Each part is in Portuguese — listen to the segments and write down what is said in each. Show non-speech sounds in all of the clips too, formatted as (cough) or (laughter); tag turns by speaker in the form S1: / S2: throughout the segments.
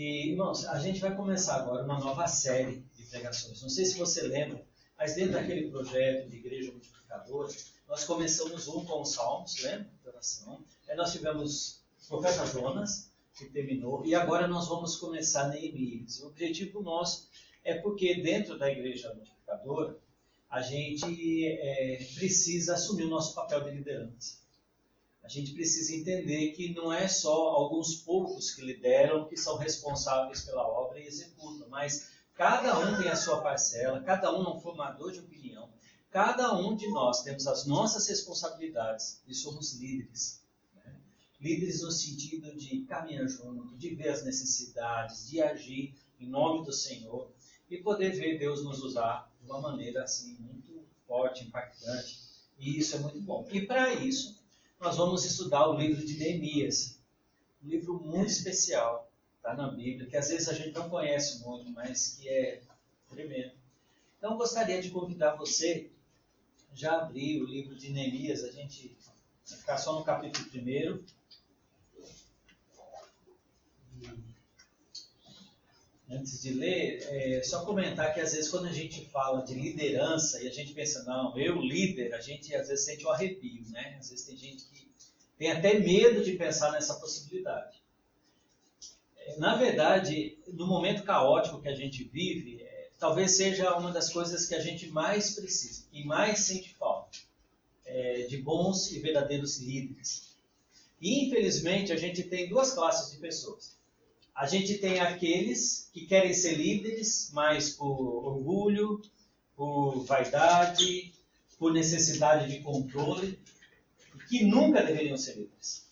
S1: E, irmãos, a gente vai começar agora uma nova série de pregações. Não sei se você lembra, mas dentro daquele projeto de Igreja Multiplicadora, nós começamos um com os Salmos, lembra? Oração. Aí nós tivemos o profeta Jonas, que terminou, e agora nós vamos começar Neemias. O objetivo nosso é porque dentro da Igreja Multiplicadora, a gente é, precisa assumir o nosso papel de liderança a gente precisa entender que não é só alguns poucos que lideram que são responsáveis pela obra e executam, mas cada um tem a sua parcela, cada um é um formador de opinião, cada um de nós temos as nossas responsabilidades e somos líderes. Né? Líderes no sentido de caminhar junto, de ver as necessidades, de agir em nome do Senhor e poder ver Deus nos usar de uma maneira assim muito forte, impactante. E isso é muito bom. E para isso, nós vamos estudar o livro de Neemias. Um livro muito especial, está na Bíblia, que às vezes a gente não conhece muito, mas que é tremendo. Então, gostaria de convidar você já abrir o livro de Neemias, a gente vai ficar só no capítulo primeiro. Antes de ler, é, só comentar que às vezes quando a gente fala de liderança e a gente pensa, não, eu líder, a gente às vezes sente um arrepio, né? Às vezes tem gente que tem até medo de pensar nessa possibilidade. Na verdade, no momento caótico que a gente vive, é, talvez seja uma das coisas que a gente mais precisa e mais sente falta é, de bons e verdadeiros líderes. E infelizmente a gente tem duas classes de pessoas a gente tem aqueles que querem ser líderes, mas por orgulho, por vaidade, por necessidade de controle, que nunca deveriam ser líderes.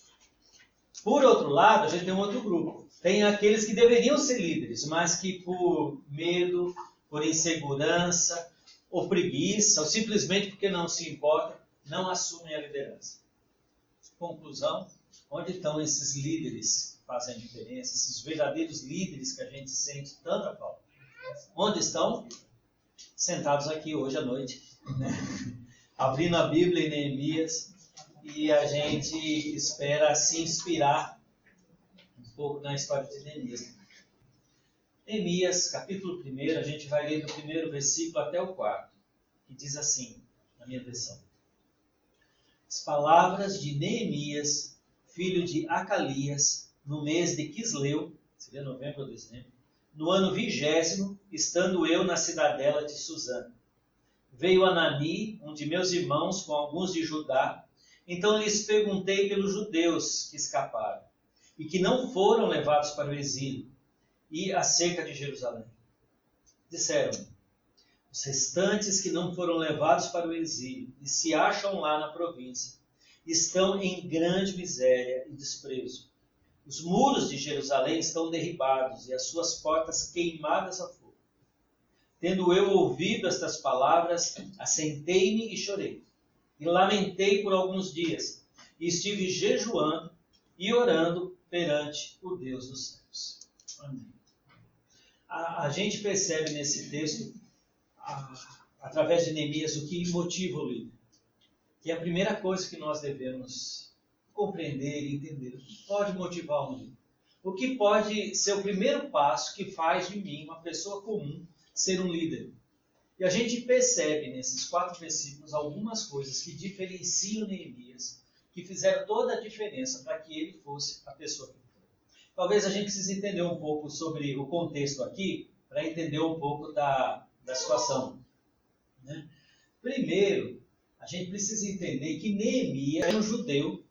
S1: Por outro lado, a gente tem um outro grupo. Tem aqueles que deveriam ser líderes, mas que por medo, por insegurança, ou preguiça, ou simplesmente porque não se importa, não assumem a liderança. Conclusão: onde estão esses líderes fazem a diferença, esses verdadeiros líderes que a gente sente tanta falta. Onde estão? Sentados aqui hoje à noite, né? (laughs) abrindo a Bíblia em Neemias, e a gente espera se inspirar um pouco na história de Neemias. Neemias, capítulo 1, a gente vai ler do primeiro versículo até o quarto, que diz assim, na minha versão. As palavras de Neemias, filho de Acalias, no mês de Quisleu, seria novembro ou dezembro, no ano vigésimo, estando eu na cidadela de Suzano. Veio Anani, um de meus irmãos, com alguns de Judá. Então lhes perguntei pelos judeus que escaparam e que não foram levados para o exílio e acerca de Jerusalém. Disseram: os restantes que não foram levados para o exílio e se acham lá na província estão em grande miséria e desprezo os muros de Jerusalém estão derribados e as suas portas queimadas a fogo. Tendo eu ouvido estas palavras, assentei-me e chorei. E lamentei por alguns dias. E estive jejuando e orando perante o Deus dos céus. Amém. A, a gente percebe nesse texto, a, através de Neemias, o que motiva o líder. Que é a primeira coisa que nós devemos compreender e entender o que pode motivar um líder. O que pode ser o primeiro passo que faz de mim, uma pessoa comum, ser um líder. E a gente percebe nesses quatro versículos algumas coisas que diferenciam Neemias, que fizeram toda a diferença para que ele fosse a pessoa que foi. Talvez a gente precise entender um pouco sobre o contexto aqui, para entender um pouco da, da situação. Né? Primeiro, a gente precisa entender que Neemias era um judeu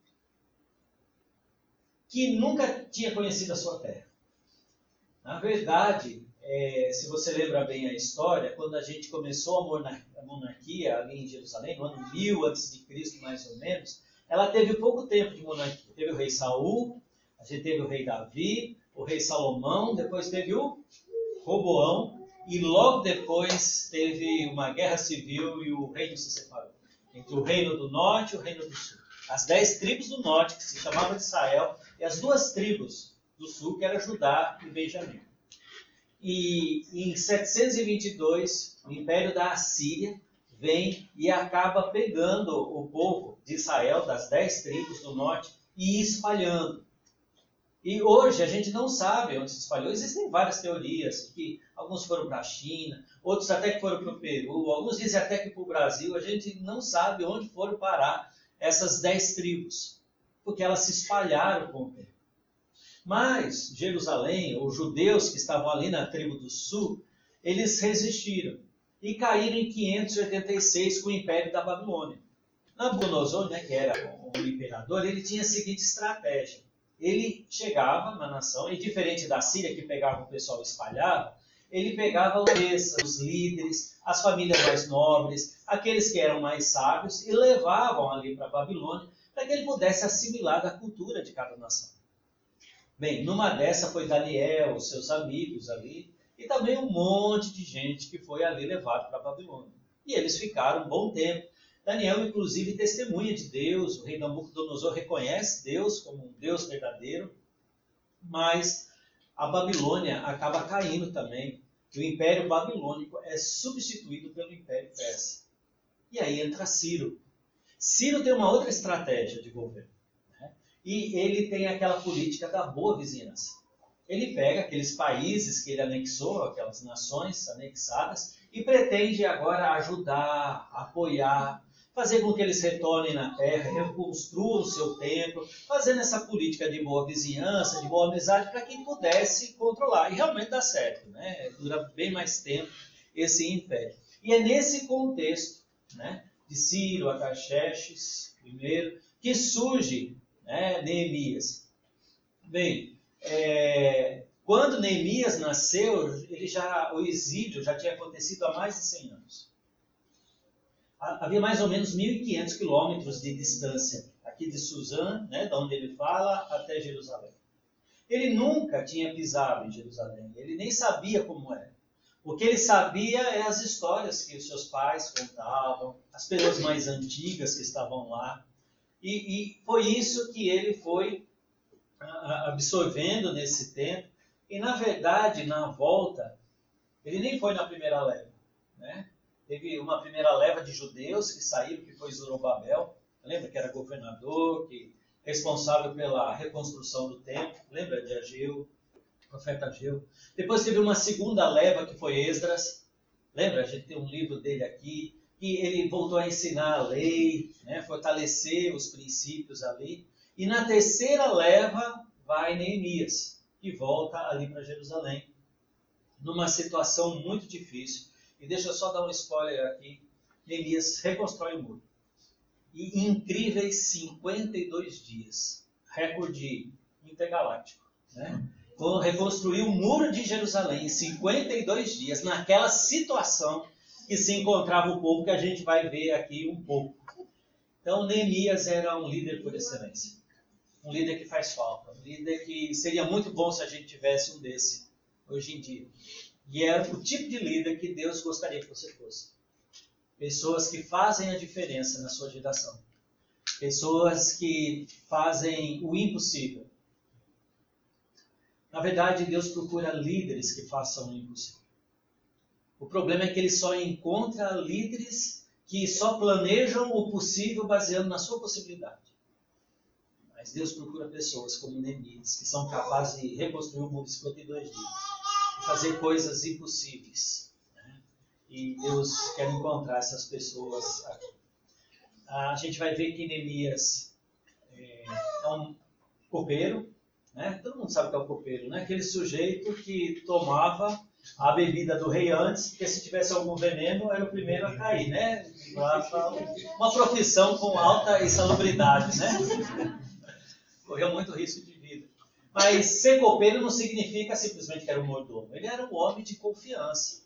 S1: que nunca tinha conhecido a sua terra. Na verdade, é, se você lembra bem a história, quando a gente começou a monarquia ali em Jerusalém, no ano 1000 a.C., mais ou menos, ela teve pouco tempo de monarquia. Teve o rei Saul, a gente teve o rei Davi, o rei Salomão, depois teve o Roboão, e logo depois teve uma guerra civil e o reino se separou. Entre o reino do norte e o reino do sul. As dez tribos do norte, que se chamavam de Israel, e as duas tribos do sul, que eram Judá e Benjamim. E em 722, o império da Assíria vem e acaba pegando o povo de Israel, das dez tribos do norte, e espalhando. E hoje a gente não sabe onde se espalhou. Existem várias teorias, que alguns foram para a China, outros até que foram para o Peru, alguns dizem até que para o Brasil. A gente não sabe onde foram parar essas dez tribos, porque elas se espalharam com o tempo. Mas Jerusalém, os judeus que estavam ali na tribo do sul, eles resistiram e caíram em 586 com o Império da Babilônia. Nabucodonosor, né, que era o imperador, ele tinha a seguinte estratégia. Ele chegava na nação, e diferente da Síria, que pegava o pessoal e espalhava, ele pegava os líderes, as famílias mais nobres, aqueles que eram mais sábios, e levavam ali para a Babilônia, para que ele pudesse assimilar da cultura de cada nação. Bem, numa dessa foi Daniel, seus amigos ali, e também um monte de gente que foi ali levado para Babilônia. E eles ficaram um bom tempo. Daniel, inclusive, testemunha de Deus, o rei Nabucodonosor reconhece Deus como um Deus verdadeiro, mas a Babilônia acaba caindo também. E o Império Babilônico é substituído pelo Império Persa. E aí entra Ciro. Ciro tem uma outra estratégia de governo. Né? E ele tem aquela política da boa vizinhança. Ele pega aqueles países que ele anexou, aquelas nações anexadas, e pretende agora ajudar, apoiar, fazer com que eles retornem na terra, reconstruam o seu templo, fazendo essa política de boa vizinhança, de boa amizade, para que pudesse controlar. E realmente dá certo, né? dura bem mais tempo esse império. E é nesse contexto né, de Ciro, Ataxerxes, primeiro, que surge né, Neemias. Bem, é, quando Neemias nasceu, ele já, o exílio já tinha acontecido há mais de 100 anos havia mais ou menos 1.500 quilômetros de distância aqui de Suzã, né, da onde ele fala, até Jerusalém. Ele nunca tinha pisado em Jerusalém, ele nem sabia como era. O que ele sabia é as histórias que os seus pais contavam, as pessoas mais antigas que estavam lá. E, e foi isso que ele foi absorvendo nesse tempo. E, na verdade, na volta, ele nem foi na primeira leva. Né? Teve uma primeira leva de judeus que saíram, que foi Zorobabel, lembra que era governador, que responsável pela reconstrução do templo, lembra de Ageu, profeta Ageu. Depois teve uma segunda leva que foi Esdras, lembra? A gente tem um livro dele aqui, que ele voltou a ensinar a lei, né, fortalecer os princípios ali. E na terceira leva vai Neemias, que volta ali para Jerusalém, numa situação muito difícil. E deixa eu só dar um spoiler aqui. Neemias reconstrói o muro. E incríveis 52 dias. Recorde intergaláctico. Né? Reconstruiu o muro de Jerusalém em 52 dias, naquela situação que se encontrava o povo, que a gente vai ver aqui um pouco. Então, Neemias era um líder por excelência. Um líder que faz falta. Um líder que seria muito bom se a gente tivesse um desse hoje em dia. E é o tipo de líder que Deus gostaria que você fosse. Pessoas que fazem a diferença na sua geração. Pessoas que fazem o impossível. Na verdade, Deus procura líderes que façam o impossível. O problema é que ele só encontra líderes que só planejam o possível baseando na sua possibilidade. Mas Deus procura pessoas como Neemias, que são capazes de reconstruir o mundo em 52 dias fazer coisas impossíveis. Né? E Deus quer encontrar essas pessoas aqui. A gente vai ver que Neemias é, é um copeiro, né? todo mundo sabe que é um copeiro, né? aquele sujeito que tomava a bebida do rei antes, porque se tivesse algum veneno era o primeiro a cair, né? Uma profissão com alta insalubridade, né? Correu muito risco de mas ser copeiro não significa simplesmente que era um mordomo. Ele era um homem de confiança.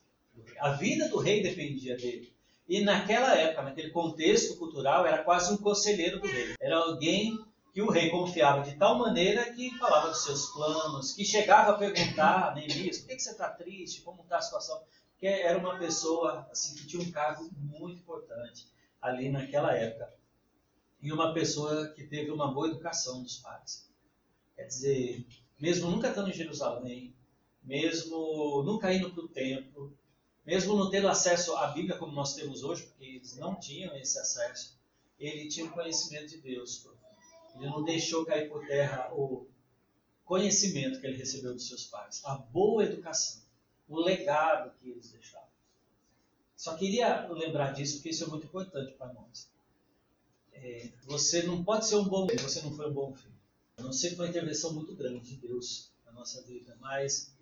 S1: A vida do rei dependia dele. E naquela época, naquele contexto cultural, era quase um conselheiro do rei. Era alguém que o rei confiava de tal maneira que falava dos seus planos, que chegava a perguntar, Neemias, por que você está triste? Como está a situação? Porque era uma pessoa assim, que tinha um cargo muito importante ali naquela época. E uma pessoa que teve uma boa educação dos pais. Quer dizer, mesmo nunca estando em Jerusalém, mesmo nunca indo para o templo, mesmo não tendo acesso à Bíblia como nós temos hoje, porque eles não tinham esse acesso, ele tinha o conhecimento de Deus. Ele não deixou cair por terra o conhecimento que ele recebeu dos seus pais, a boa educação, o legado que eles deixaram. Só queria lembrar disso porque isso é muito importante para nós. É, você não pode ser um bom filho, você não foi um bom filho. A não ser que uma intervenção muito grande de Deus na nossa vida, mas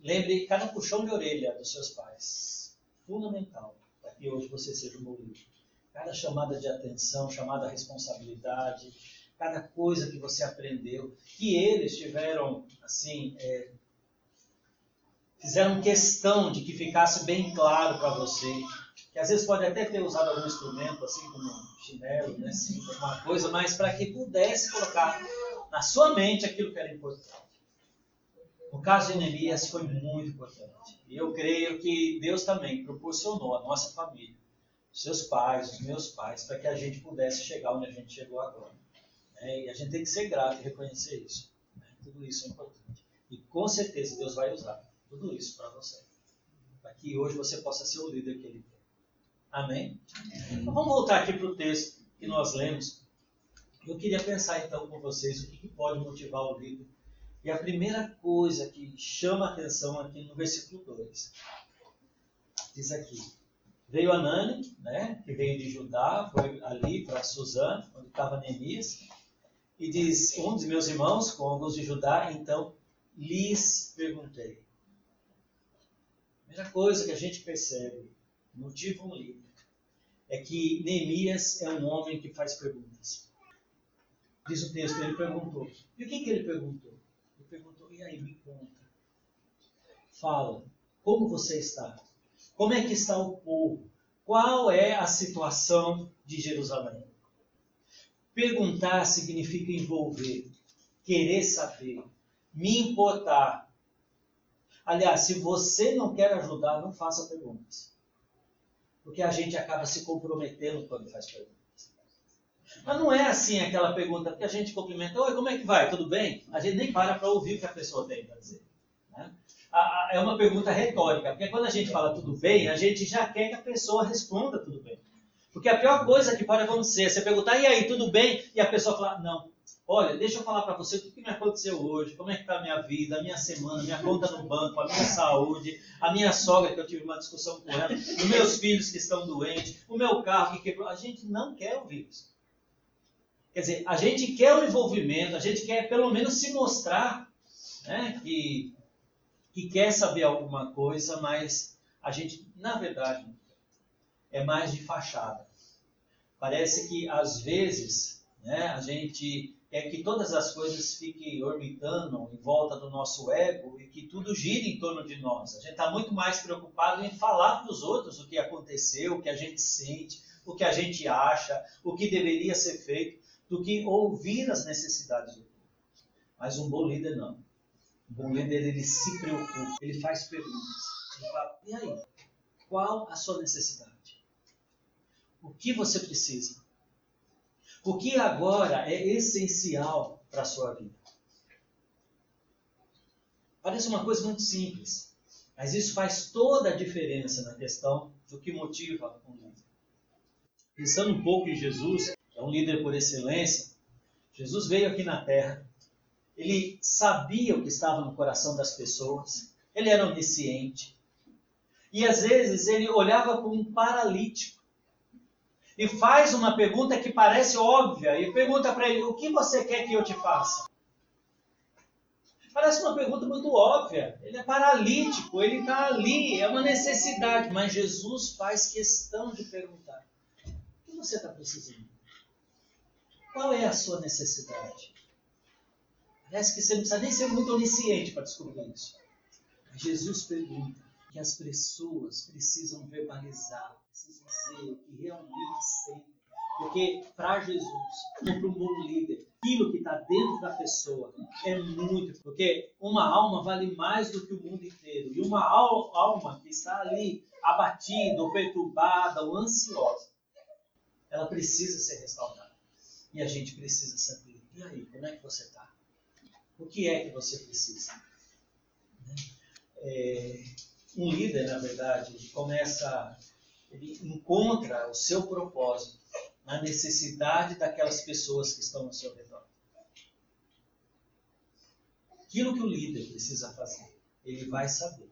S1: lembre cada puxão de orelha dos seus pais, fundamental para que hoje você seja um bom filho. Cada chamada de atenção, chamada responsabilidade, cada coisa que você aprendeu, que eles tiveram, assim, é, fizeram questão de que ficasse bem claro para você, que às vezes pode até ter usado algum instrumento, assim como um chinelo, né, assim, alguma coisa, mas para que pudesse colocar na sua mente aquilo que era importante. No caso de Neemias foi muito importante. E eu creio que Deus também proporcionou a nossa família, seus pais, os meus pais, para que a gente pudesse chegar onde a gente chegou agora. É, e a gente tem que ser grato e reconhecer isso. Né? Tudo isso é importante. E com certeza Deus vai usar tudo isso para você. Para que hoje você possa ser o líder que Ele quer. Amém? Então vamos voltar aqui para o texto que nós lemos. Eu queria pensar então com vocês o que, pode motivar o líder. E a primeira coisa que chama a atenção aqui no versículo 2 diz aqui: Veio Anani, né, que veio de Judá, foi ali para Suzano, onde estava Neemias, e diz: Um dos meus irmãos, com alguns de Judá, então lhes perguntei. Primeira coisa que a gente percebe, motivo um livro, é que Neemias é um homem que faz perguntas. Diz o texto, ele perguntou. E o que, que ele perguntou? Ele perguntou, e aí, me conta. Fala, como você está? Como é que está o povo? Qual é a situação de Jerusalém? Perguntar significa envolver, querer saber, me importar. Aliás, se você não quer ajudar, não faça perguntas. Porque a gente acaba se comprometendo quando faz perguntas. Mas não é assim aquela pergunta que a gente cumprimenta, oi, como é que vai? Tudo bem? A gente nem para para ouvir o que a pessoa tem para dizer. Né? É uma pergunta retórica, porque quando a gente fala tudo bem, a gente já quer que a pessoa responda tudo bem. Porque a pior coisa que pode acontecer é você perguntar, e aí, tudo bem? E a pessoa falar, não. Olha, deixa eu falar para você o que me aconteceu hoje, como é que está a minha vida, a minha semana, a minha conta no banco, a minha saúde, a minha sogra, que eu tive uma discussão com ela, os meus filhos que estão doentes, o meu carro que quebrou. A gente não quer ouvir isso. Quer dizer, a gente quer o envolvimento, a gente quer pelo menos se mostrar né, que, que quer saber alguma coisa, mas a gente, na verdade, é mais de fachada. Parece que às vezes né, a gente quer que todas as coisas fiquem orbitando em volta do nosso ego e que tudo gire em torno de nós. A gente está muito mais preocupado em falar para os outros o que aconteceu, o que a gente sente, o que a gente acha, o que deveria ser feito, do que ouvir as necessidades do povo. Mas um bom líder não. Um bom líder ele se preocupa, ele faz perguntas. Ele fala, e aí? Qual a sua necessidade? O que você precisa? O que agora é essencial para a sua vida? Parece uma coisa muito simples, mas isso faz toda a diferença na questão do que motiva um líder. Pensando um pouco em Jesus, é um líder por excelência, Jesus veio aqui na terra, ele sabia o que estava no coração das pessoas, ele era onisciente. E às vezes ele olhava para um paralítico e faz uma pergunta que parece óbvia e pergunta para ele: O que você quer que eu te faça? Parece uma pergunta muito óbvia. Ele é paralítico, ele está ali, é uma necessidade. Mas Jesus faz questão de perguntar: O que você está precisando? Qual é a sua necessidade? Parece que você não precisa nem ser muito onisciente para descobrir isso. Jesus pergunta que as pessoas precisam verbalizar precisam dizer o que realmente sentem. Porque para Jesus, ou para um bom líder, aquilo que está dentro da pessoa é muito. Porque uma alma vale mais do que o mundo inteiro. E uma alma que está ali abatida, ou perturbada, ou ansiosa, ela precisa ser restaurada. E a gente precisa saber. E aí, como é que você está? O que é que você precisa? É, um líder, na verdade, começa ele encontra o seu propósito na necessidade daquelas pessoas que estão ao seu redor. aquilo que o líder precisa fazer. Ele vai saber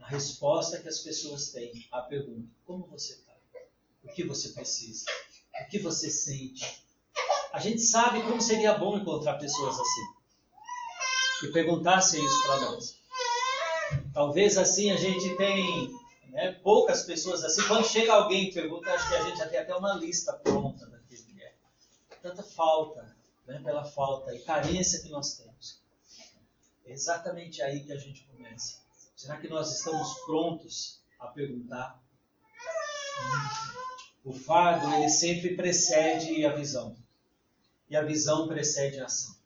S1: a resposta que as pessoas têm à pergunta: como você está? O que você precisa? O que você sente? A gente sabe como seria bom encontrar pessoas assim que perguntassem isso para nós. Talvez assim a gente tem né, poucas pessoas assim. Quando chega alguém e pergunta, acho que a gente já tem até uma lista pronta daquele que é. Tanta falta, né, pela falta e carência que nós temos. É exatamente aí que a gente começa. Será que nós estamos prontos a perguntar? O fardo, ele sempre precede a visão. E a visão precede a ação.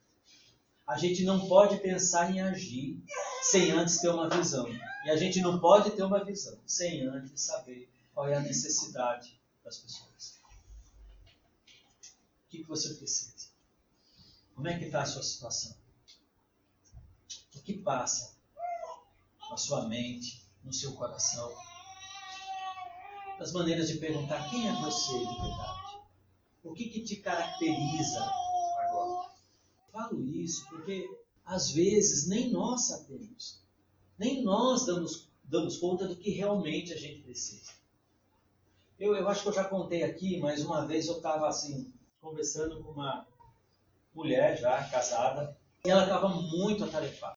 S1: A gente não pode pensar em agir sem antes ter uma visão. E a gente não pode ter uma visão sem antes saber qual é a necessidade das pessoas. O que, você precisa? Como é que está a sua situação? O que passa na sua mente, no seu coração? As maneiras de perguntar quem é você de verdade? O que, que te caracteriza falo isso porque às vezes nem nós sabemos, nem nós damos, damos conta do que realmente a gente precisa. Eu, eu acho que eu já contei aqui, mas uma vez eu estava assim, conversando com uma mulher já casada, e ela estava muito atarefada.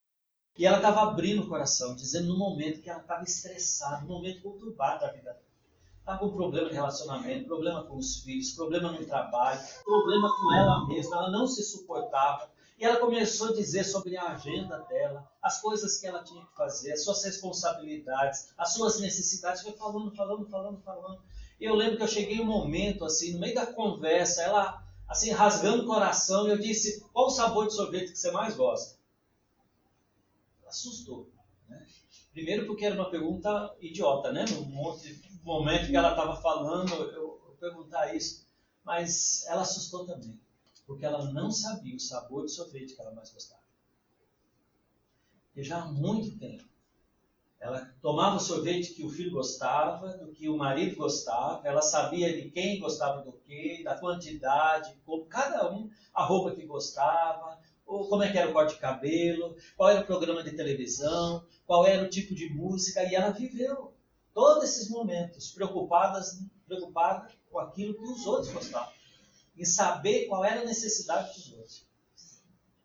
S1: E ela estava abrindo o coração, dizendo no momento que ela estava estressada, no momento conturbado da vida dela. Estava com problema de relacionamento, problema com os filhos, problema no trabalho, problema com ela mesma, ela não se suportava. E ela começou a dizer sobre a agenda dela, as coisas que ela tinha que fazer, as suas responsabilidades, as suas necessidades. Foi falando, falando, falando, falando. E eu lembro que eu cheguei um momento, assim, no meio da conversa, ela, assim, rasgando o coração, e eu disse: Qual o sabor de sorvete que você mais gosta? Assustou. Né? Primeiro, porque era uma pergunta idiota, né? No momento que ela estava falando, eu, eu perguntar isso. Mas ela assustou também porque ela não sabia o sabor de sorvete que ela mais gostava. E já há muito tempo, ela tomava o sorvete que o filho gostava, do que o marido gostava, ela sabia de quem gostava do que, da quantidade, como cada um, a roupa que gostava, ou como é que era o corte de cabelo, qual era o programa de televisão, qual era o tipo de música, e ela viveu todos esses momentos preocupada com aquilo que os outros gostavam em saber qual era a necessidade dos outros.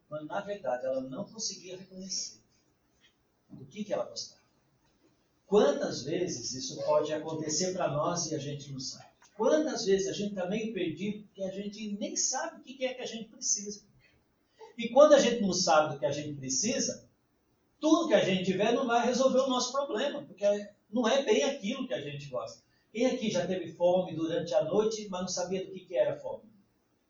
S1: Mas, na verdade, ela não conseguia reconhecer do que, que ela gostava. Quantas vezes isso pode acontecer para nós e a gente não sabe? Quantas vezes a gente está meio perdido porque a gente nem sabe o que é que a gente precisa? E quando a gente não sabe do que a gente precisa, tudo que a gente tiver não vai resolver o nosso problema, porque não é bem aquilo que a gente gosta. Quem aqui já teve fome durante a noite, mas não sabia do que, que era fome?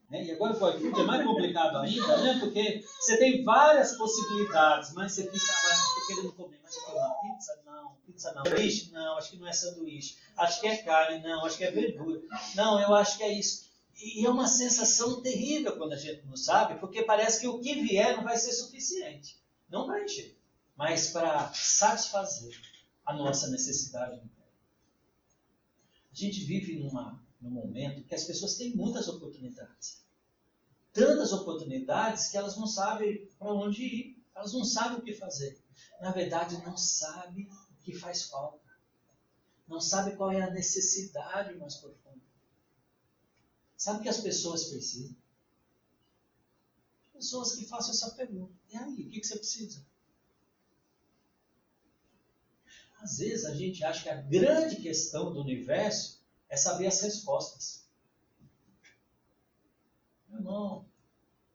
S1: Né? E agora com o iFood é mais complicado ainda, né? porque você tem várias possibilidades, mas você fica, ah, estou querendo comer, mas eu uma pizza? Não, pizza não. Sanduíche? Não, acho que não é sanduíche. Acho que é carne? Não, acho que é verdura. Não, eu acho que é isso. E é uma sensação terrível quando a gente não sabe, porque parece que o que vier não vai ser suficiente. Não para encher, mas para satisfazer a nossa necessidade. A gente vive numa no momento que as pessoas têm muitas oportunidades. Tantas oportunidades que elas não sabem para onde ir, elas não sabem o que fazer. Na verdade, não sabem o que faz falta. Não sabem qual é a necessidade mais profunda. Sabe o que as pessoas precisam? Pessoas que façam essa pergunta. E aí, o que você precisa? Às vezes a gente acha que a grande questão do universo é saber as respostas. Meu irmão,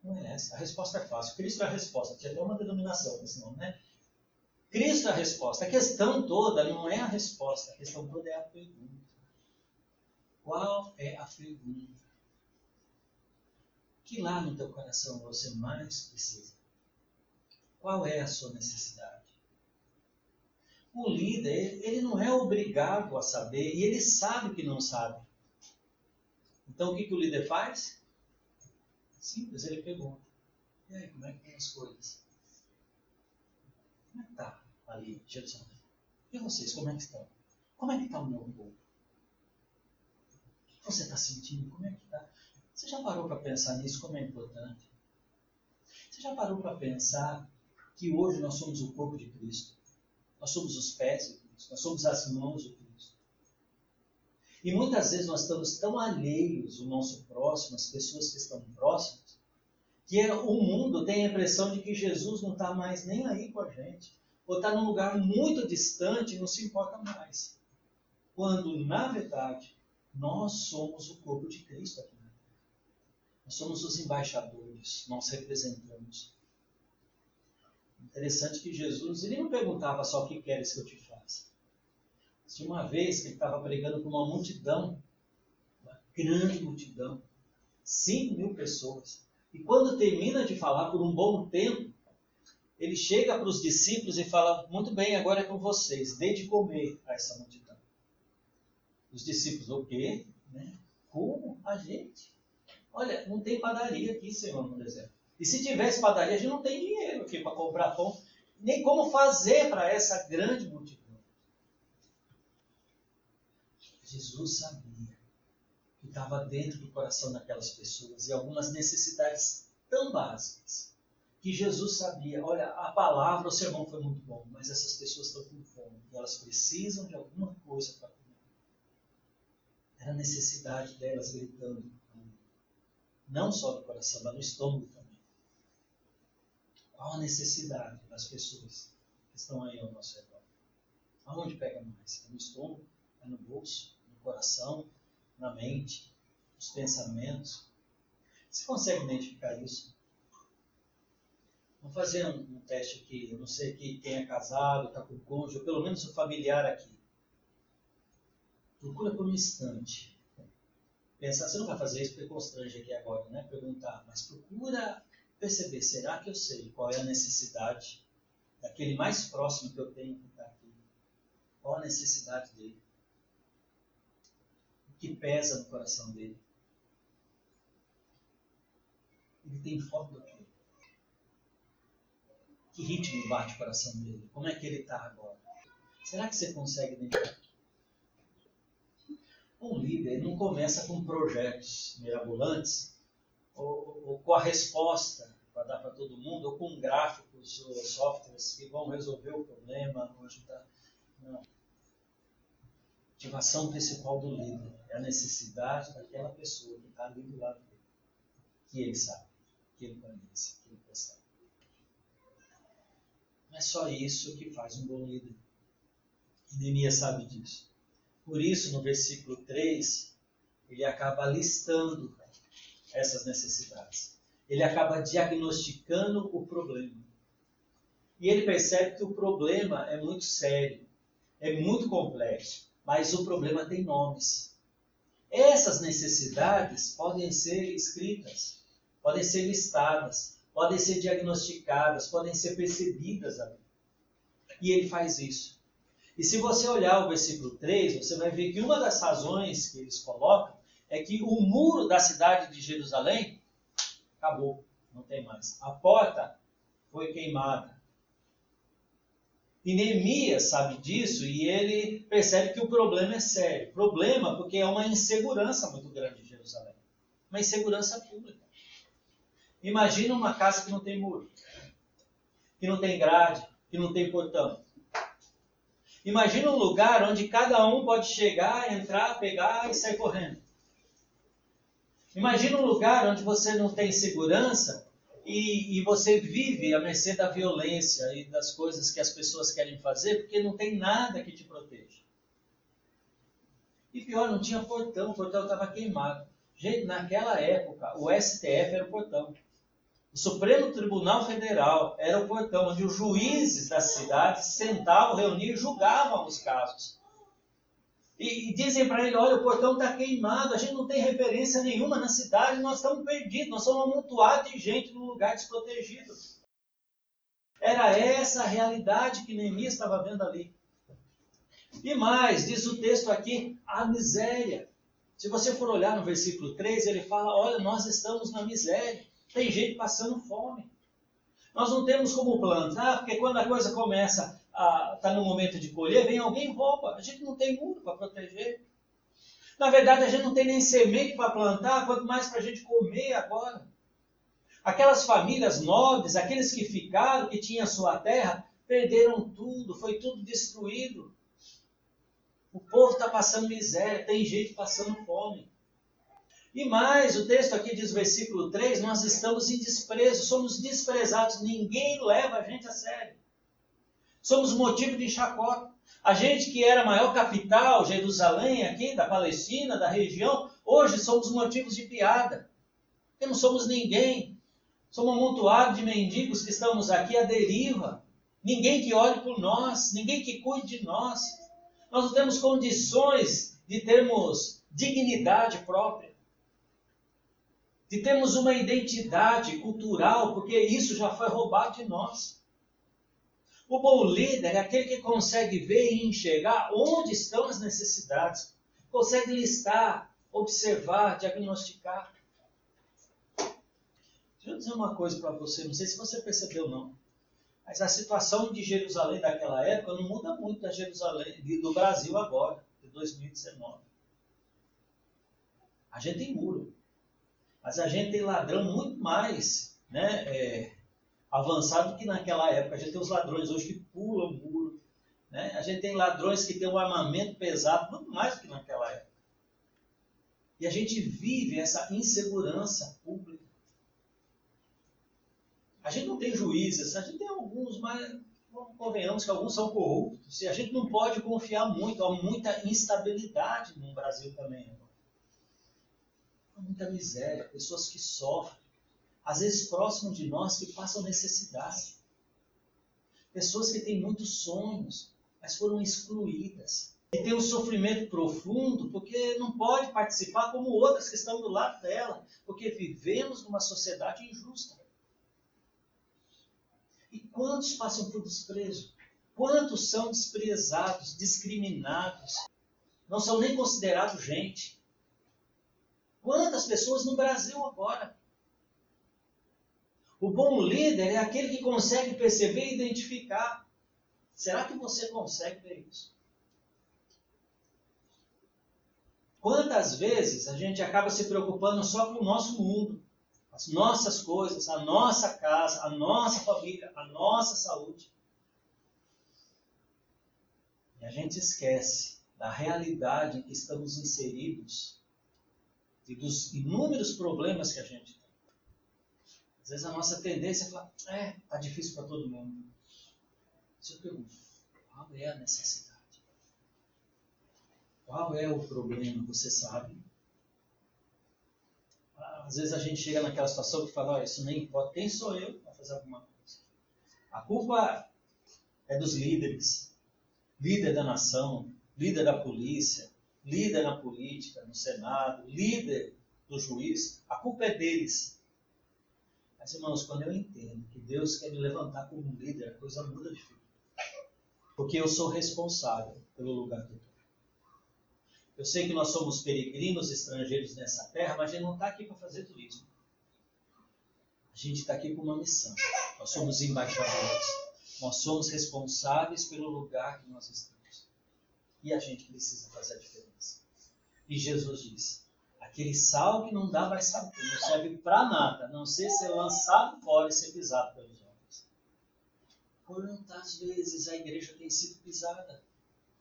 S1: não é essa. A resposta é fácil. Cristo é a resposta. Tinha até uma denominação nesse nome, né? Cristo é a resposta. A questão toda não é a resposta. A questão toda é a pergunta. Qual é a pergunta? Que lá no teu coração você mais precisa? Qual é a sua necessidade? O líder, ele não é obrigado a saber e ele sabe que não sabe. Então o que, que o líder faz? Simples, ele pergunta. E aí, como é que tem as coisas? Como é que está ali, Jerusalém? E vocês, como é que estão? Como é que está o meu povo? O que você está sentindo? Como é que está? Você já parou para pensar nisso? Como é importante? Você já parou para pensar que hoje nós somos o corpo de Cristo. Nós somos os pés de Cristo, nós somos as mãos de Cristo. E muitas vezes nós estamos tão alheios o nosso próximo, as pessoas que estão próximas, que é, o mundo tem a impressão de que Jesus não está mais nem aí com a gente, ou está num lugar muito distante e não se importa mais. Quando, na verdade, nós somos o corpo de Cristo aqui na Terra. Nós somos os embaixadores, nós representamos. Interessante que Jesus, ele não perguntava só o que queres que eu te faça. Tinha uma vez que ele estava pregando com uma multidão, uma grande multidão, 5 mil pessoas. E quando termina de falar por um bom tempo, ele chega para os discípulos e fala: Muito bem, agora é com vocês, dê de comer a essa multidão. Os discípulos, o quê? Né? Como? A gente? Olha, não tem padaria aqui, Senhor, no deserto. E se tivesse padaria, a gente não tem dinheiro aqui para comprar pão, nem como fazer para essa grande multidão. Jesus sabia que estava dentro do coração daquelas pessoas e algumas necessidades tão básicas que Jesus sabia. Olha, a palavra, o sermão foi muito bom, mas essas pessoas estão com fome e elas precisam de alguma coisa para comer. Era a necessidade delas gritando. Não só do coração, mas no estômago também. Qual a necessidade das pessoas que estão aí ao nosso redor? Aonde pega mais? É no estômago? É no bolso? No coração? Na mente? Nos pensamentos? Você consegue identificar isso? Vamos fazer um, um teste aqui. Eu não sei que quem é casado, está com cônjuge, ou pelo menos o familiar aqui. Procura por um instante. Pensar, você não vai fazer isso porque constrange aqui agora, né? Perguntar, mas procura perceber, será que eu sei qual é a necessidade daquele mais próximo que eu tenho que está aqui? Qual a necessidade dele? O que pesa no coração dele? Ele tem foco do quê? Que ritmo bate o coração dele? Como é que ele está agora? Será que você consegue identificar? Um líder não começa com projetos mirabolantes ou, ou com a resposta para dar para todo mundo, ou com gráficos ou softwares que vão resolver o problema ou ajudar. Não. A ativação principal do líder é a necessidade daquela pessoa que está ali do lado dele, que ele sabe, que ele conhece, que ele percebe. Não é só isso que faz um bom líder. E Neemias sabe disso. Por isso, no versículo 3, ele acaba listando essas necessidades. Ele acaba diagnosticando o problema. E ele percebe que o problema é muito sério, é muito complexo, mas o problema tem nomes. Essas necessidades podem ser escritas, podem ser listadas, podem ser diagnosticadas, podem ser percebidas ali. E ele faz isso. E se você olhar o versículo 3, você vai ver que uma das razões que eles colocam é que o muro da cidade de Jerusalém acabou, não tem mais. A porta foi queimada. E Neemias sabe disso e ele percebe que o problema é sério. Problema porque é uma insegurança muito grande em Jerusalém. Uma insegurança pública. Imagina uma casa que não tem muro, que não tem grade, que não tem portão. Imagina um lugar onde cada um pode chegar, entrar, pegar e sair correndo. Imagina um lugar onde você não tem segurança e, e, você vive à mercê da violência e das coisas que as pessoas querem fazer porque não tem nada que te proteja. E pior, não tinha portão, o portão estava queimado. Gente, naquela época, o STF era o portão. O Supremo Tribunal Federal era o portão onde os juízes das cidades sentavam, reuniam e julgavam os casos. E, e dizem para ele: olha, o portão está queimado, a gente não tem referência nenhuma na cidade, nós estamos perdidos, nós somos um amontoado de gente num lugar desprotegido. Era essa a realidade que Neemias estava vendo ali. E mais, diz o texto aqui, a miséria. Se você for olhar no versículo 3, ele fala: olha, nós estamos na miséria. Tem gente passando fome. Nós não temos como plantar, porque quando a coisa começa está no momento de colher, vem alguém e rouba. A gente não tem muro para proteger. Na verdade, a gente não tem nem semente para plantar, quanto mais para a gente comer agora. Aquelas famílias nobres, aqueles que ficaram, que tinham sua terra, perderam tudo, foi tudo destruído. O povo está passando miséria, tem gente passando fome. E mais, o texto aqui diz, versículo 3, nós estamos em desprezo, somos desprezados, ninguém leva a gente a sério. Somos motivo de chacota. A gente que era a maior capital, Jerusalém, aqui, da Palestina, da região, hoje somos motivos de piada. Porque não somos ninguém. Somos um amontoado de mendigos que estamos aqui à deriva. Ninguém que olhe por nós, ninguém que cuide de nós. Nós não temos condições de termos dignidade própria. De termos uma identidade cultural, porque isso já foi roubado de nós. O bom líder é aquele que consegue ver e enxergar onde estão as necessidades, consegue listar, observar, diagnosticar. Deixa eu dizer uma coisa para você, não sei se você percebeu não, mas a situação de Jerusalém daquela época não muda muito da Jerusalém do Brasil agora, de 2019. A gente tem muro, mas a gente tem ladrão muito mais, né? É, avançado que naquela época. A gente tem os ladrões hoje que pulam muro. Né? A gente tem ladrões que têm um armamento pesado, muito mais do que naquela época. E a gente vive essa insegurança pública. A gente não tem juízes, a gente tem alguns, mas convenhamos que alguns são corruptos. E a gente não pode confiar muito, há muita instabilidade no Brasil também. Há muita miséria, pessoas que sofrem às vezes próximo de nós, que passam necessidade. Pessoas que têm muitos sonhos, mas foram excluídas. E tem um sofrimento profundo porque não pode participar como outras que estão do lado dela, porque vivemos numa sociedade injusta. E quantos passam por desprezo? Quantos são desprezados, discriminados? Não são nem considerados gente. Quantas pessoas no Brasil agora o bom líder é aquele que consegue perceber e identificar. Será que você consegue ver isso? Quantas vezes a gente acaba se preocupando só com o nosso mundo, as nossas coisas, a nossa casa, a nossa família, a nossa saúde. E a gente esquece da realidade em que estamos inseridos e dos inúmeros problemas que a gente tem. Às vezes a nossa tendência é falar, é, tá difícil para todo mundo. Se eu pergunto, qual é a necessidade? Qual é o problema? Você sabe? Às vezes a gente chega naquela situação que fala, oh, isso nem importa, quem sou eu para fazer alguma coisa? A culpa é dos líderes, líder da nação, líder da polícia, líder na política, no Senado, líder do juiz. A culpa é deles. Mas, irmãos, quando eu entendo que Deus quer me levantar como líder, a coisa muda de figura. Porque eu sou responsável pelo lugar que eu estou. Eu sei que nós somos peregrinos, estrangeiros nessa terra, mas a gente não está aqui para fazer turismo. A gente está aqui com uma missão. Nós somos embaixadores. Nós somos responsáveis pelo lugar que nós estamos. E a gente precisa fazer a diferença. E Jesus disse: Aquele sal que não dá mais sabor, não serve para nada, a não ser ser lançado fora e ser pisado pelos homens. Quantas vezes a igreja tem sido pisada?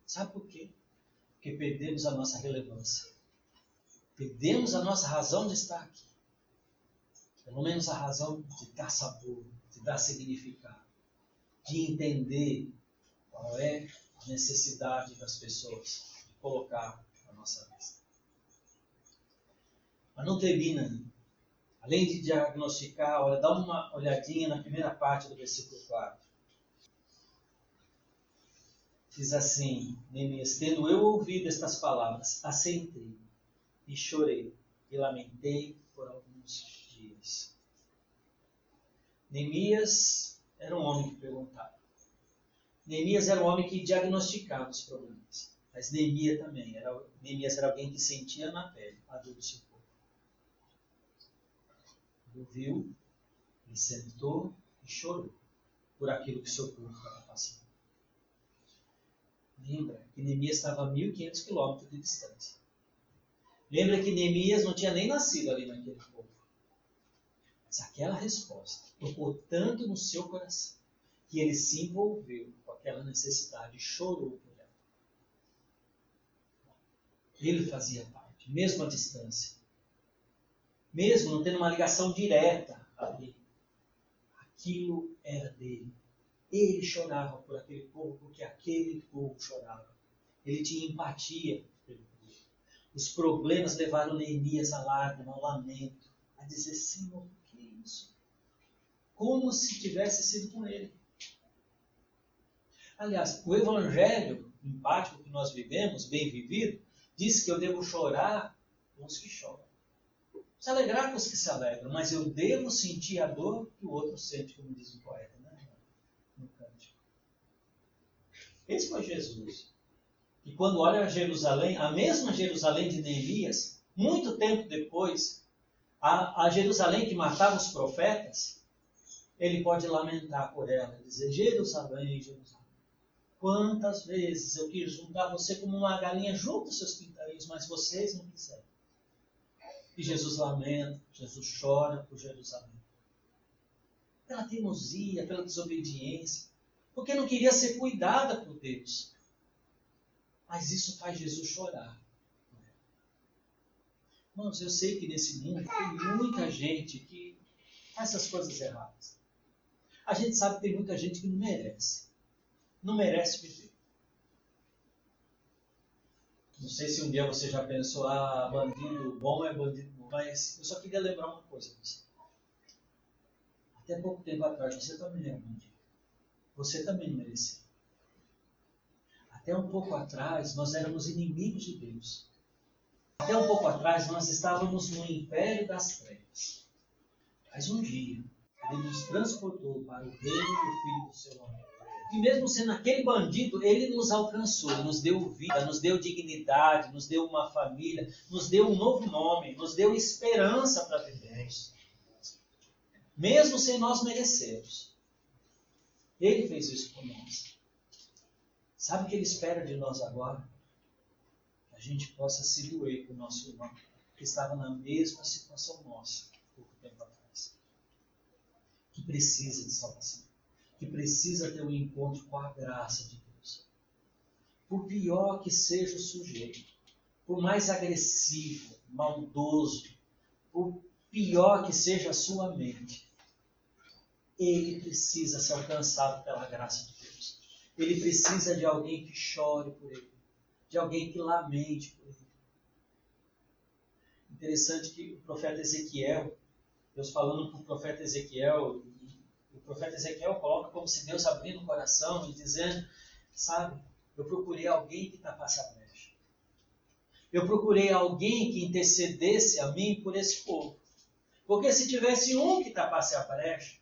S1: Sabe por quê? Porque perdemos a nossa relevância. Perdemos a nossa razão de estar aqui. Pelo menos a razão de dar sabor, de dar significado, de entender qual é a necessidade das pessoas de colocar a nossa vista. Mas não termina. Além de diagnosticar, olha, dá uma olhadinha na primeira parte do versículo 4. Diz assim, Neemias, tendo eu ouvido estas palavras, assentei e chorei e lamentei por alguns dias. Neemias era um homem que perguntava. Neemias era um homem que diagnosticava os problemas. Mas Neemias também era, Neemias era alguém que sentia na pele a dor do seu ouviu, ele sentou e chorou por aquilo que seu povo estava passando. Lembra que Neemias estava a 1.500 quilômetros de distância. Lembra que Neemias não tinha nem nascido ali naquele povo. Mas aquela resposta tocou tanto no seu coração que ele se envolveu com aquela necessidade e chorou por ela. Ele fazia parte, mesmo à distância. Mesmo não tendo uma ligação direta ali. Aquilo era dele. Ele chorava por aquele povo, porque aquele povo chorava. Ele tinha empatia pelo povo. Os problemas levaram Neemias a lágrima, ao lamento, a dizer: Senhor, o que é isso? Como se tivesse sido com ele. Aliás, o evangelho empático que nós vivemos, bem vivido, diz que eu devo chorar com os que choram. Se alegrar com os que se alegram, mas eu devo sentir a dor que o outro sente, como diz o poeta. Esse foi Jesus. E quando olha Jerusalém, a mesma Jerusalém de Neemias, muito tempo depois, a, a Jerusalém que matava os profetas, ele pode lamentar por ela, dizer: Jerusalém, Jerusalém, quantas vezes eu quis juntar você como uma galinha junto aos seus pintarinhos, mas vocês não quiseram. E Jesus lamenta, Jesus chora por Jerusalém. Pela teimosia, pela desobediência, porque não queria ser cuidada por Deus. Mas isso faz Jesus chorar. Irmãos, eu sei que nesse mundo tem muita gente que faz essas coisas erradas. A gente sabe que tem muita gente que não merece. Não merece viver. Não sei se um dia você já pensou, ah, bandido bom é bandido bom, mas eu só queria lembrar uma coisa. Até pouco tempo atrás você também era bandido você também mereceu. Até um pouco atrás, nós éramos inimigos de Deus. Até um pouco atrás, nós estávamos no império das trevas. Mas um dia, Ele nos transportou para o reino do Filho do seu amor. E mesmo sendo aquele bandido, Ele nos alcançou, nos deu vida, nos deu dignidade, nos deu uma família, nos deu um novo nome, nos deu esperança para vivermos. Mesmo sem nós merecermos. Ele fez isso por nós. Sabe o que ele espera de nós agora? Que a gente possa se doer com o nosso irmão, que estava na mesma situação nossa, pouco tempo atrás. Que precisa de salvação. Que precisa ter um encontro com a graça de Deus. Por pior que seja o sujeito, por mais agressivo, maldoso, por pior que seja a sua mente, ele precisa ser alcançado pela graça de Deus. Ele precisa de alguém que chore por ele, de alguém que lamente por ele. Interessante que o profeta Ezequiel, Deus falando com o profeta Ezequiel, o profeta Ezequiel coloca como se Deus abrindo o coração e dizendo: Sabe, eu procurei alguém que tapasse a brecha. Eu procurei alguém que intercedesse a mim por esse povo. Porque se tivesse um que tapasse a brecha,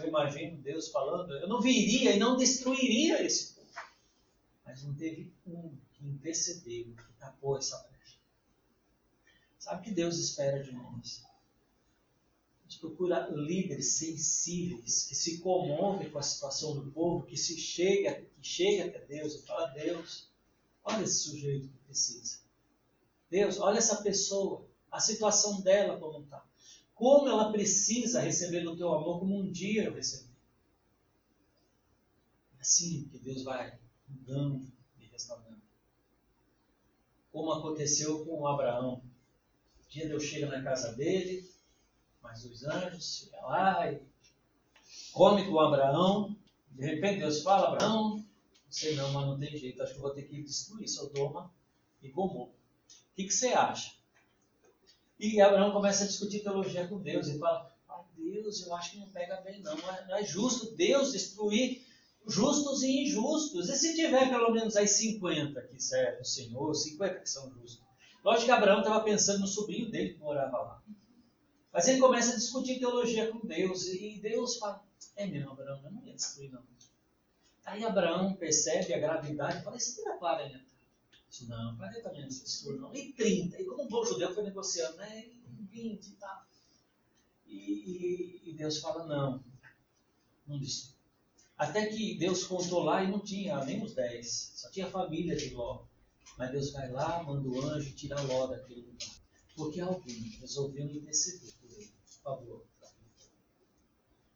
S1: eu imagino Deus falando, eu não viria e não destruiria esse povo. Mas não teve um que intercedeu, que tapou essa brecha. Sabe o que Deus espera de nós? Procura líderes sensíveis, que se comovem com a situação do povo, que se chega, que chega até Deus e fala, Deus, olha esse sujeito que precisa. Deus, olha essa pessoa, a situação dela como está como ela precisa receber do teu amor como um dia eu recebi. É assim que Deus vai mudando e restaurando. Como aconteceu com Abraão. Um dia Deus chega na casa dele, mais os anjos chegam lá e come com Abraão. De repente Deus fala, Abraão, não sei não, mas não tem jeito, acho que vou ter que destruir Sodoma e Gomorra. O que, que você acha? E Abraão começa a discutir teologia com Deus e fala: ah, Deus, eu acho que não pega bem, não. Não é justo Deus destruir justos e injustos. E se tiver pelo menos aí 50 que servem o Senhor, 50 que são justos? Lógico que Abraão estava pensando no sobrinho dele que morava lá. Mas ele começa a discutir teologia com Deus. E Deus fala: É mesmo, Abraão, eu não ia destruir, não. Aí Abraão percebe a gravidade e fala: Isso tira claro ainda. Disse, não, 40 menos esse não. E 30. E como um bom judeu foi negociando, né? E 20 e tal. E, e, Deus fala, não, não disse. Até que Deus contou lá e não tinha nem os 10. Só tinha a família de Ló. Mas Deus vai lá, manda o anjo tirar Ló daquele lugar. Porque alguém resolveu interceder favor,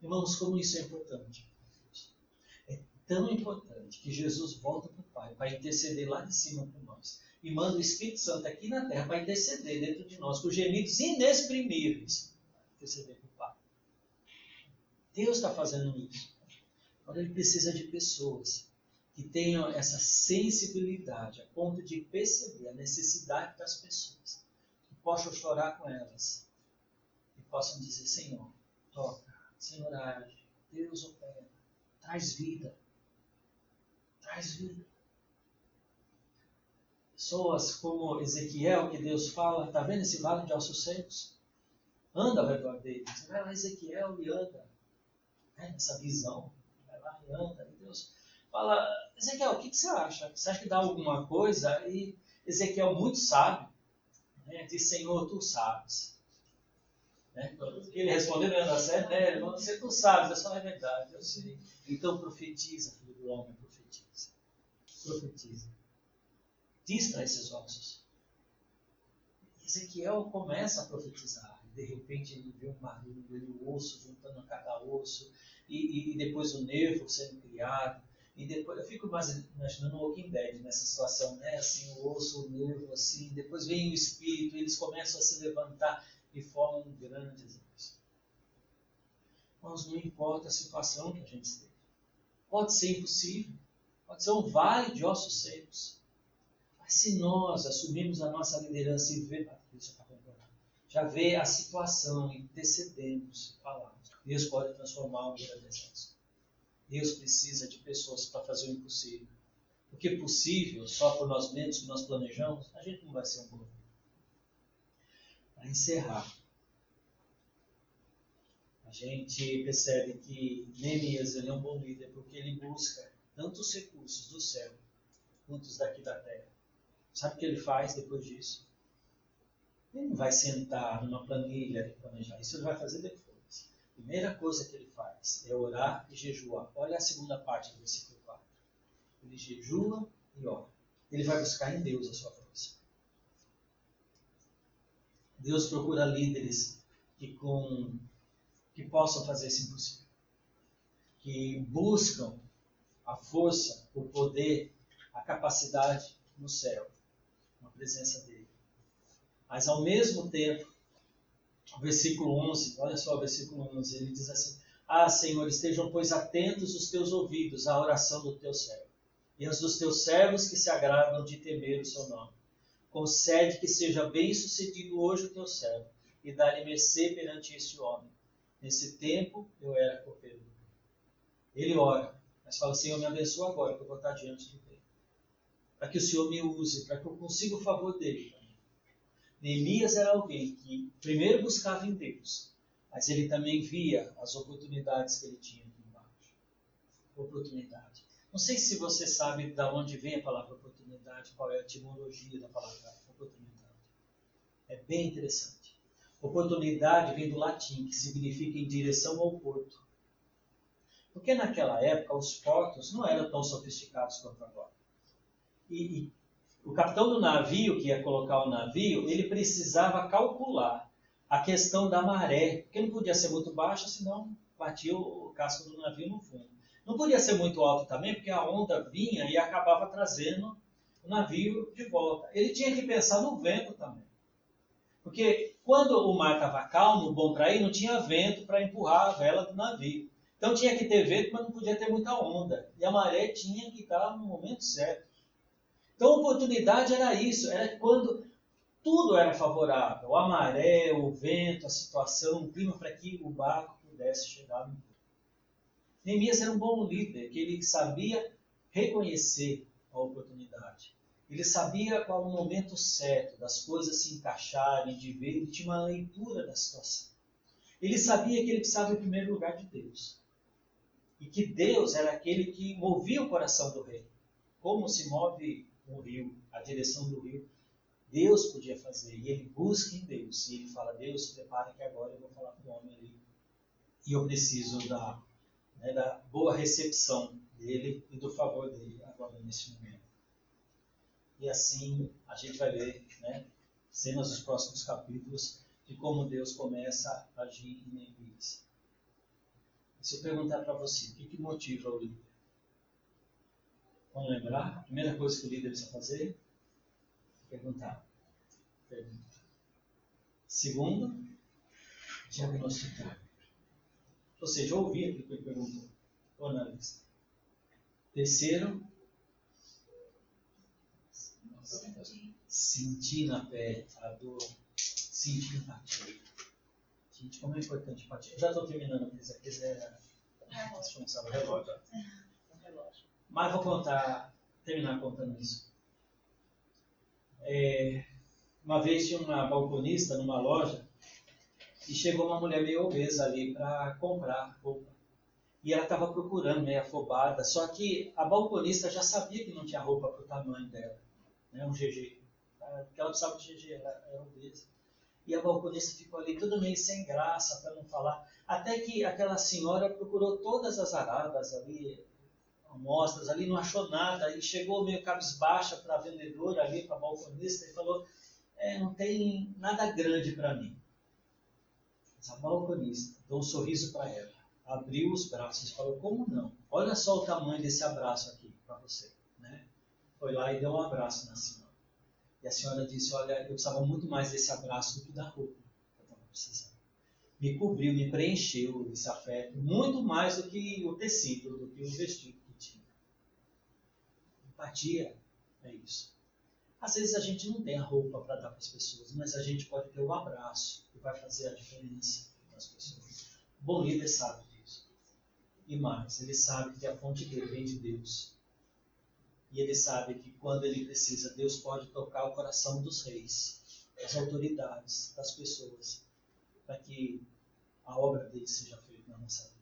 S1: Irmãos, como isso é importante. É tão importante que Jesus volta para o Pai para interceder lá de cima por nós. E manda o Espírito Santo aqui na terra para interceder dentro de nós, com gemidos inexprimíveis. Interceder para o Pai. Deus está fazendo isso. Agora ele precisa de pessoas que tenham essa sensibilidade a ponto de perceber a necessidade das pessoas, que possam chorar com elas possam dizer: Senhor, toca, Senhor, age, Deus opera, traz vida, traz vida. Pessoas como Ezequiel, que Deus fala, está vendo esse vale de ossos secos? Anda ao redor dele. Vai lá, Ezequiel, e anda. Né? Essa visão. Vai lá e anda. E Deus fala, Ezequiel, o que, que, você acha? Você acha que dá alguma coisa? E Ezequiel, muito sábio, né, diz, Senhor, tu sabes. Né? Ele respondeu, não é certo, né? Ele falou, você tu sabes, é só a verdade, eu sei. Então profetiza, filho do homem, profetiza. Profetiza. Diz para esses ossos. Ezequiel começa a profetizar. De repente ele vê um barulho, ele o osso juntando a cada osso, e, e depois o nervo sendo criado e depois eu fico imaginando o Walking Dead nessa situação, né? Assim, o osso, o nervo, assim, depois vem o espírito, eles começam a se levantar e formam um grande exército. Mas não importa a situação que a gente esteja. Pode ser impossível, pode ser um vale de ossos secos. Mas se nós assumirmos a nossa liderança e ver, já vê a situação, intercedemos, falamos, Deus pode transformar um grande exército. Deus precisa de pessoas para fazer o impossível. Porque possível, só por nós mesmos que nós planejamos, a gente não vai ser um bom. Para encerrar, a gente percebe que Neemias ele é um bom líder porque ele busca tanto os recursos do céu quanto os daqui da terra. Sabe o que ele faz depois disso? Ele não vai sentar numa planilha e planejar. Isso ele vai fazer depois. Primeira coisa que ele faz é orar e jejuar. Olha a segunda parte do versículo 4. Ele jejua e ora. Ele vai buscar em Deus a sua força. Deus procura líderes que, com, que possam fazer isso impossível. Que buscam a força, o poder, a capacidade no céu, na presença dele. Mas ao mesmo tempo, versículo 11, olha só o versículo 11, ele diz assim: Ah, Senhor, estejam, pois, atentos os teus ouvidos à oração do teu servo, e aos dos teus servos que se agradam de temer o seu nome. Concede que seja bem sucedido hoje o teu servo, e dá-lhe mercê perante este homem. Nesse tempo eu era copeiro. Ele ora, mas fala: Senhor, me abençoa agora, que eu vou estar diante de Deus. Para que o Senhor me use, para que eu consiga o favor dele Neemias era alguém que primeiro buscava em Deus, mas ele também via as oportunidades que ele tinha aqui embaixo. Oportunidade. Não sei se você sabe de onde vem a palavra oportunidade, qual é a etimologia da palavra oportunidade. É bem interessante. Oportunidade vem do latim, que significa em direção ao porto. Porque naquela época os portos não eram tão sofisticados quanto agora. E, e o capitão do navio, que ia colocar o navio, ele precisava calcular a questão da maré, porque não podia ser muito baixa, senão batia o casco do navio no fundo. Não podia ser muito alto também, porque a onda vinha e acabava trazendo o navio de volta. Ele tinha que pensar no vento também. Porque quando o mar estava calmo, bom para ir, não tinha vento para empurrar a vela do navio. Então tinha que ter vento, mas não podia ter muita onda. E a maré tinha que estar no momento certo. Então, a oportunidade era isso, era quando tudo era favorável, a maré, o vento, a situação, o clima para que o barco pudesse chegar no. Neemias era um bom líder, que ele sabia reconhecer a oportunidade. Ele sabia qual o momento certo das coisas se encaixarem, de ver, ele tinha uma leitura da situação. Ele sabia que ele precisava em primeiro lugar de Deus. E que Deus era aquele que movia o coração do rei. Como se move o rio, a direção do rio, Deus podia fazer. E ele busca em Deus. E ele fala: Deus, prepara que agora eu vou falar com o homem ali. E eu preciso da, né, da boa recepção dele e do favor dele agora nesse momento. E assim a gente vai ver né, cenas dos próximos capítulos de como Deus começa a agir em Neemias. Se eu perguntar para você, o que, que motiva o líder? Vamos lembrar? A primeira coisa que o líder precisa fazer? Perguntar. Perguntar. Segundo, diagnosticar. Ou seja, ouvir aquilo que ele perguntou. O analista. Terceiro, sentir na pele a dor, sentir empatia. Gente, como é importante empatia. Eu já estou terminando aqui, se quiser responsável relógio. Mas vou contar, terminar contando isso. É, uma vez tinha uma balconista numa loja e chegou uma mulher meio obesa ali para comprar roupa. E ela estava procurando, meio afobada, só que a balconista já sabia que não tinha roupa para o tamanho dela, né, um GG. Porque ela precisava de GG, ela era obesa. E a balconista ficou ali tudo meio sem graça, para não falar. Até que aquela senhora procurou todas as aradas ali, amostras ali, não achou nada. E chegou meio cabisbaixa para a vendedora ali, para a balconista, e falou: é, Não tem nada grande para mim. A balconista deu um sorriso para ela, abriu os braços e falou: Como não? Olha só o tamanho desse abraço aqui para você. Né? Foi lá e deu um abraço na senhora. E a senhora disse: Olha, eu precisava muito mais desse abraço do que da roupa que eu estava precisando. Me cobriu, me preencheu esse afeto, muito mais do que o tecido, do que o vestido que tinha. Empatia é isso. Às vezes a gente não tem a roupa para dar para as pessoas, mas a gente pode ter o um abraço que vai fazer a diferença para as pessoas. O bom líder sabe disso. E mais, ele sabe que a fonte dele vem de Deus. E ele sabe que quando ele precisa, Deus pode tocar o coração dos reis, das autoridades, das pessoas, para que a obra dele seja feita na nossa vida.